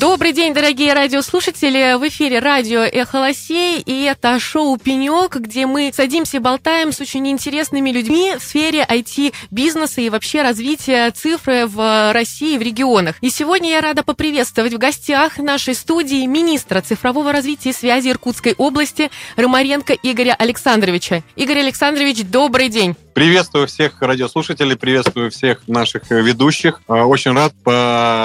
Добрый день, дорогие радиослушатели! В эфире радио «Эхо Лосей», и это шоу «Пенек», где мы садимся и болтаем с очень интересными людьми в сфере IT-бизнеса и вообще развития цифры в России и в регионах. И сегодня я рада поприветствовать в гостях нашей студии министра цифрового развития и связи Иркутской области Ромаренко Игоря Александровича. Игорь Александрович, добрый день! Приветствую всех радиослушателей, приветствую всех наших ведущих. Очень рад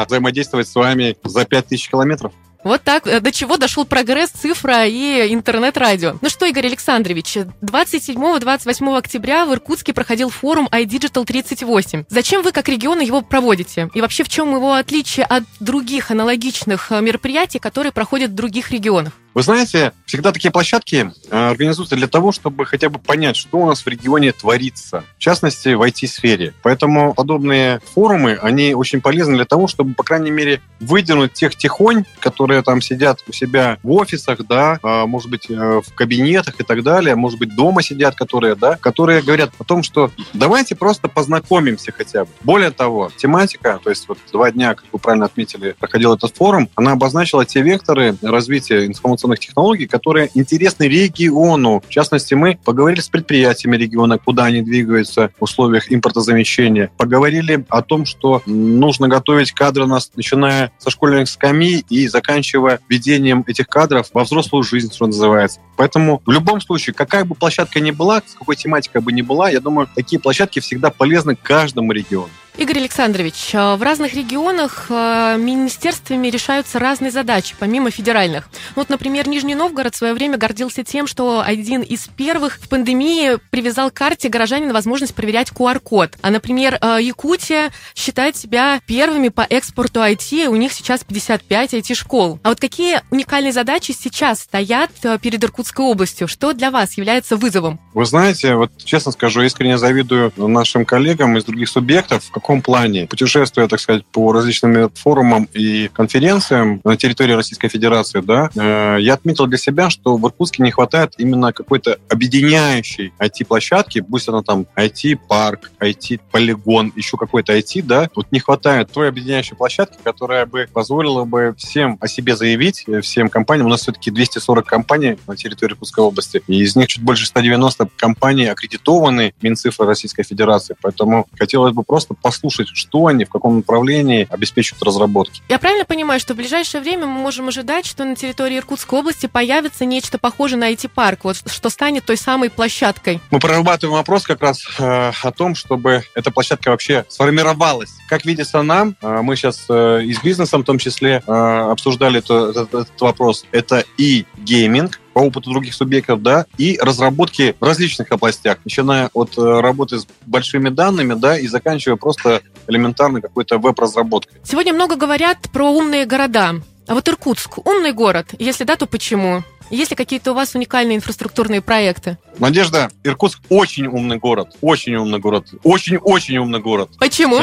взаимодействовать с вами за 5000 километров. Вот так, э, до чего дошел прогресс цифра и интернет-радио. Ну что, Игорь Александрович, 27-28 октября в Иркутске проходил форум iDigital 38. Зачем вы как регион его проводите? И вообще в чем его отличие от других аналогичных э, мероприятий, которые проходят в других регионах? Вы знаете, всегда такие площадки э, организуются для того, чтобы хотя бы понять, что у нас в регионе творится, в частности, в IT-сфере. Поэтому подобные форумы, они очень полезны для того, чтобы, по крайней мере, выдернуть тех тихонь, которые там сидят у себя в офисах, да, а, может быть, э, в кабинетах и так далее, может быть, дома сидят, которые, да, которые говорят о том, что давайте просто познакомимся хотя бы. Более того, тематика, то есть вот два дня, как вы правильно отметили, проходил этот форум, она обозначила те векторы развития информационного информационных технологий, которые интересны региону. В частности, мы поговорили с предприятиями региона, куда они двигаются в условиях импортозамещения. Поговорили о том, что нужно готовить кадры, нас, начиная со школьных скамей и заканчивая введением этих кадров во взрослую жизнь, что называется. Поэтому в любом случае, какая бы площадка ни была, с какой тематикой бы ни была, я думаю, такие площадки всегда полезны каждому региону. Игорь Александрович, э, в разных регионах э, министерствами решаются разные задачи, помимо федеральных. Вот, например, Нижний Новгород в свое время гордился тем, что один из первых в пандемии привязал к карте горожанин возможность проверять QR-код. А, например, э, Якутия считает себя первыми по экспорту IT, у них сейчас 55 IT-школ. А вот какие уникальные задачи сейчас стоят перед Иркутской областью? Что для вас является вызовом? Вы знаете, вот честно скажу, искренне завидую нашим коллегам из других субъектов, каком плане? Путешествуя, так сказать, по различным форумам и конференциям на территории Российской Федерации, да, э, я отметил для себя, что в Иркутске не хватает именно какой-то объединяющей IT-площадки, пусть она там IT-парк, IT-полигон, еще какой-то IT, да, вот не хватает той объединяющей площадки, которая бы позволила бы всем о себе заявить, э, всем компаниям. У нас все-таки 240 компаний на территории Иркутской области, и из них чуть больше 190 компаний аккредитованы Минцифры Российской Федерации. Поэтому хотелось бы просто по послушать, что они, в каком направлении обеспечивают разработки. Я правильно понимаю, что в ближайшее время мы можем ожидать, что на территории Иркутской области появится нечто похожее на IT-парк, вот что станет той самой площадкой? Мы прорабатываем вопрос как раз э, о том, чтобы эта площадка вообще сформировалась. Как видится нам, э, мы сейчас э, и с бизнесом в том числе э, обсуждали это, этот, этот вопрос. Это и гейминг, по опыту других субъектов, да, и разработки в различных областях, начиная от э, работы с большими данными, да, и заканчивая просто элементарной какой-то веб-разработкой. Сегодня много говорят про умные города. А вот Иркутск умный город? Если да, то почему? Есть ли какие-то у вас уникальные инфраструктурные проекты? Надежда, Иркутск очень умный город. Очень умный город. Очень-очень умный город. Почему?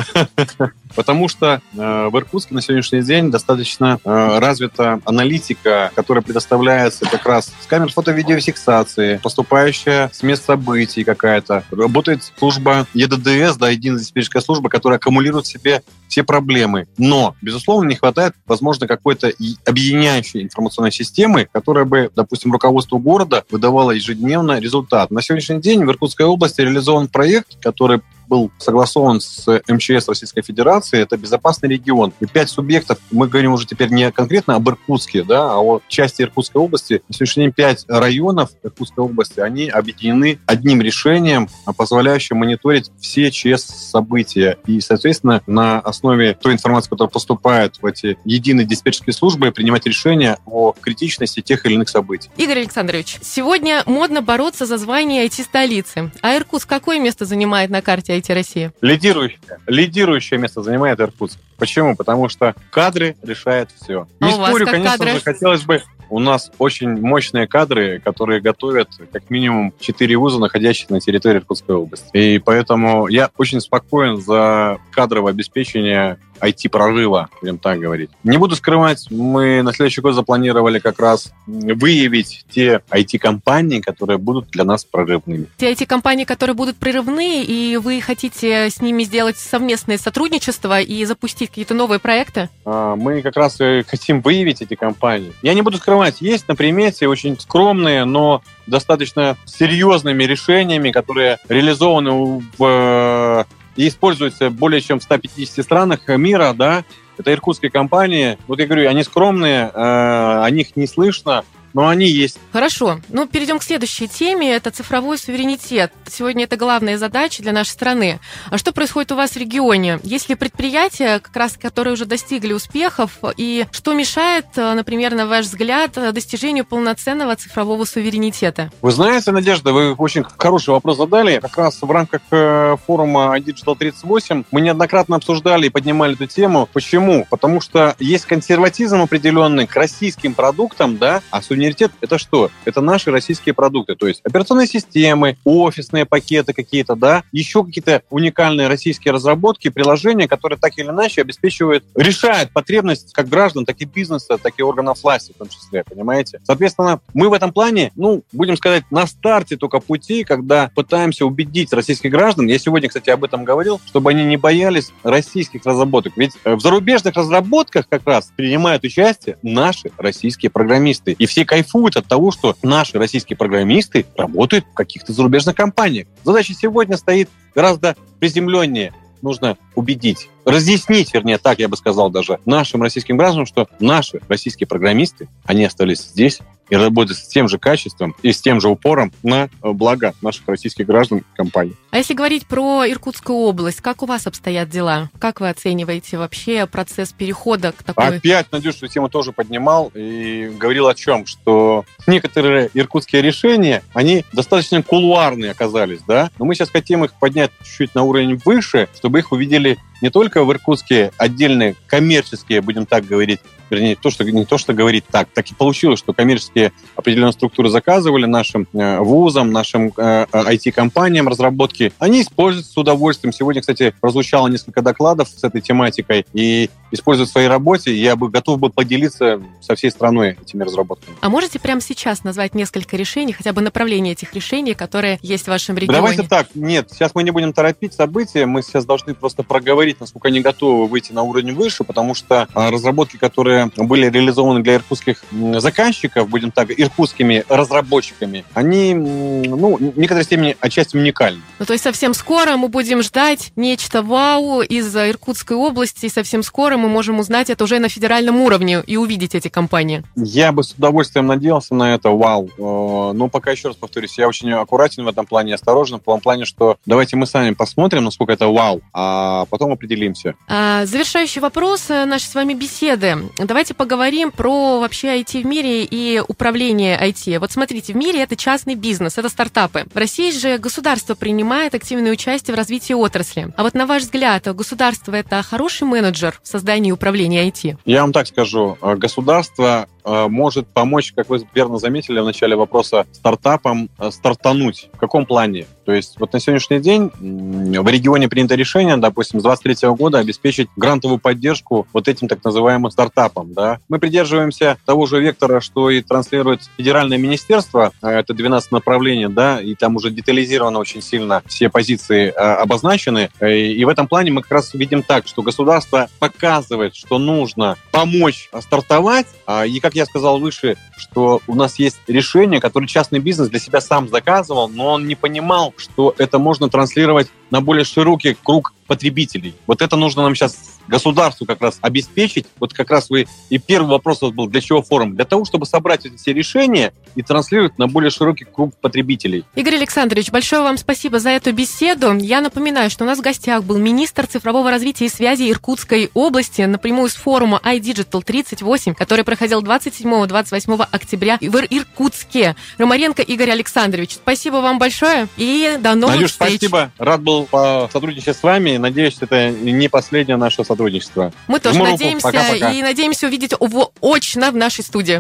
Потому что э, в Иркутске на сегодняшний день достаточно э, развита аналитика, которая предоставляется как раз с камер фото-видеофиксации, поступающая с мест событий какая-то. Работает служба ЕДДС, да, единая диспетчерская служба, которая аккумулирует в себе все проблемы. Но, безусловно, не хватает, возможно, какой-то объединяющей информационной системы, которая бы, допустим, руководству города выдавала ежедневно результат. На сегодняшний день в Иркутской области реализован проект, который был согласован с МЧС Российской Федерации, это безопасный регион. И пять субъектов, мы говорим уже теперь не конкретно об Иркутске, да, а о части Иркутской области. На сегодняшний день пять районов Иркутской области, они объединены одним решением, позволяющим мониторить все ЧС-события. И, соответственно, на основе той информации, которая поступает в эти единые диспетчерские службы, принимать решения о критичности тех или иных событий. Игорь Александрович, сегодня модно бороться за звание IT-столицы. А Иркутск какое место занимает на карте IT России? Лидирующее. Лидирующее место занимает Иркутск. Почему? Потому что кадры решают все. А Не спорю, конечно кадры? же, хотелось бы у нас очень мощные кадры, которые готовят как минимум 4 вуза, находящихся на территории Иркутской области. И поэтому я очень спокоен за кадровое обеспечение IT-прорыва, будем так говорить. Не буду скрывать, мы на следующий год запланировали как раз выявить те IT-компании, которые будут для нас прорывными. Те IT-компании, которые будут прорывные, и вы хотите с ними сделать совместное сотрудничество и запустить какие-то новые проекты? А, мы как раз хотим выявить эти компании. Я не буду скрывать, есть на примете очень скромные, но достаточно серьезными решениями, которые реализованы в и используются более чем в 150 странах мира, да, это иркутские компании. Вот я говорю, они скромные, э, о них не слышно, но они есть. Хорошо. Ну, перейдем к следующей теме. Это цифровой суверенитет. Сегодня это главная задача для нашей страны. А что происходит у вас в регионе? Есть ли предприятия, как раз, которые уже достигли успехов? И что мешает, например, на ваш взгляд, достижению полноценного цифрового суверенитета? Вы знаете, Надежда, вы очень хороший вопрос задали. Как раз в рамках э, форума iDigital 38 мы неоднократно обсуждали и поднимали эту тему. Почему? Потому что есть консерватизм определенный к российским продуктам, да, а суверенитет – это что? Это наши российские продукты, то есть операционные системы, офисные пакеты какие-то, да, еще какие-то уникальные российские разработки, приложения, которые так или иначе обеспечивают, решают потребность как граждан, так и бизнеса, так и органов власти в том числе, понимаете? Соответственно, мы в этом плане, ну, будем сказать, на старте только пути, когда пытаемся убедить российских граждан, я сегодня, кстати, об этом говорил, чтобы они не боялись российских разработок. Ведь э, в зарубежных разработках как раз принимают участие наши российские программисты. И все кайфуют от того, что наши российские программисты работают в каких-то зарубежных компаниях. Задача сегодня стоит гораздо приземленнее. Нужно убедить, разъяснить, вернее, так я бы сказал даже, нашим российским гражданам, что наши российские программисты, они остались здесь, и работать с тем же качеством и с тем же упором на благо наших российских граждан и компаний. А если говорить про Иркутскую область, как у вас обстоят дела? Как вы оцениваете вообще процесс перехода к такой... Опять, Надюш, эту тему тоже поднимал и говорил о чем, что некоторые иркутские решения, они достаточно кулуарные оказались, да, но мы сейчас хотим их поднять чуть-чуть на уровень выше, чтобы их увидели не только в Иркутске отдельные коммерческие, будем так говорить, вернее, то, что, не то, что говорить так, так и получилось, что коммерческие определенные структуры заказывали нашим э, вузам, нашим э, IT-компаниям разработки. Они используют с удовольствием. Сегодня, кстати, прозвучало несколько докладов с этой тематикой, и используют в своей работе. Я бы готов был поделиться со всей страной этими разработками. А можете прямо сейчас назвать несколько решений, хотя бы направления этих решений, которые есть в вашем регионе? Давайте так, нет, сейчас мы не будем торопить события, мы сейчас должны просто проговорить, насколько они готовы выйти на уровень выше, потому что а, разработки, которые были реализованы для иркутских заказчиков, будем так, иркутскими разработчиками, они, ну, в некоторой степени отчасти уникальны. Ну, то есть совсем скоро мы будем ждать нечто вау из Иркутской области, и совсем скоро мы можем узнать это уже на федеральном уровне и увидеть эти компании? Я бы с удовольствием надеялся на это, вау. Э, но пока еще раз повторюсь, я очень аккуратен в этом плане, осторожен, в том плане, что давайте мы сами посмотрим, насколько это вау, а потом определимся. А, завершающий вопрос э, нашей с вами беседы. Давайте поговорим про вообще IT в мире и управление IT. Вот смотрите, в мире это частный бизнес, это стартапы. В России же государство принимает активное участие в развитии отрасли. А вот на ваш взгляд, государство это хороший менеджер в создании управления IT? Я вам так скажу. Э, государство э, может помочь, как вы верно заметили в начале вопроса, стартапам э, стартануть. В каком плане? То есть вот на сегодняшний день в регионе принято решение, допустим, с 2023 года обеспечить грантовую поддержку вот этим так называемым стартапам. Да? Мы придерживаемся того же вектора, что и транслирует федеральное министерство, это 12 направлений, да, и там уже детализировано очень сильно все позиции обозначены. И в этом плане мы как раз видим так, что государство пока показывает, что нужно помочь стартовать. А, и, как я сказал выше, что у нас есть решение, которое частный бизнес для себя сам заказывал, но он не понимал, что это можно транслировать на более широкий круг потребителей. Вот это нужно нам сейчас государству как раз обеспечить. Вот как раз вы и первый вопрос вас был, для чего форум? Для того, чтобы собрать эти все решения и транслировать на более широкий круг потребителей. Игорь Александрович, большое вам спасибо за эту беседу. Я напоминаю, что у нас в гостях был министр цифрового развития и связи Иркутской области напрямую с форума iDigital 38, который проходил 27-28 октября в Иркутске. Ромаренко Игорь Александрович, спасибо вам большое и до новых Надюш, встреч. спасибо. Рад был сотрудничать с вами. Надеюсь, это не последнее наше сотрудничество. Мы тоже Жму надеемся. Пока, пока. и надеемся увидеть его очно в нашей студии.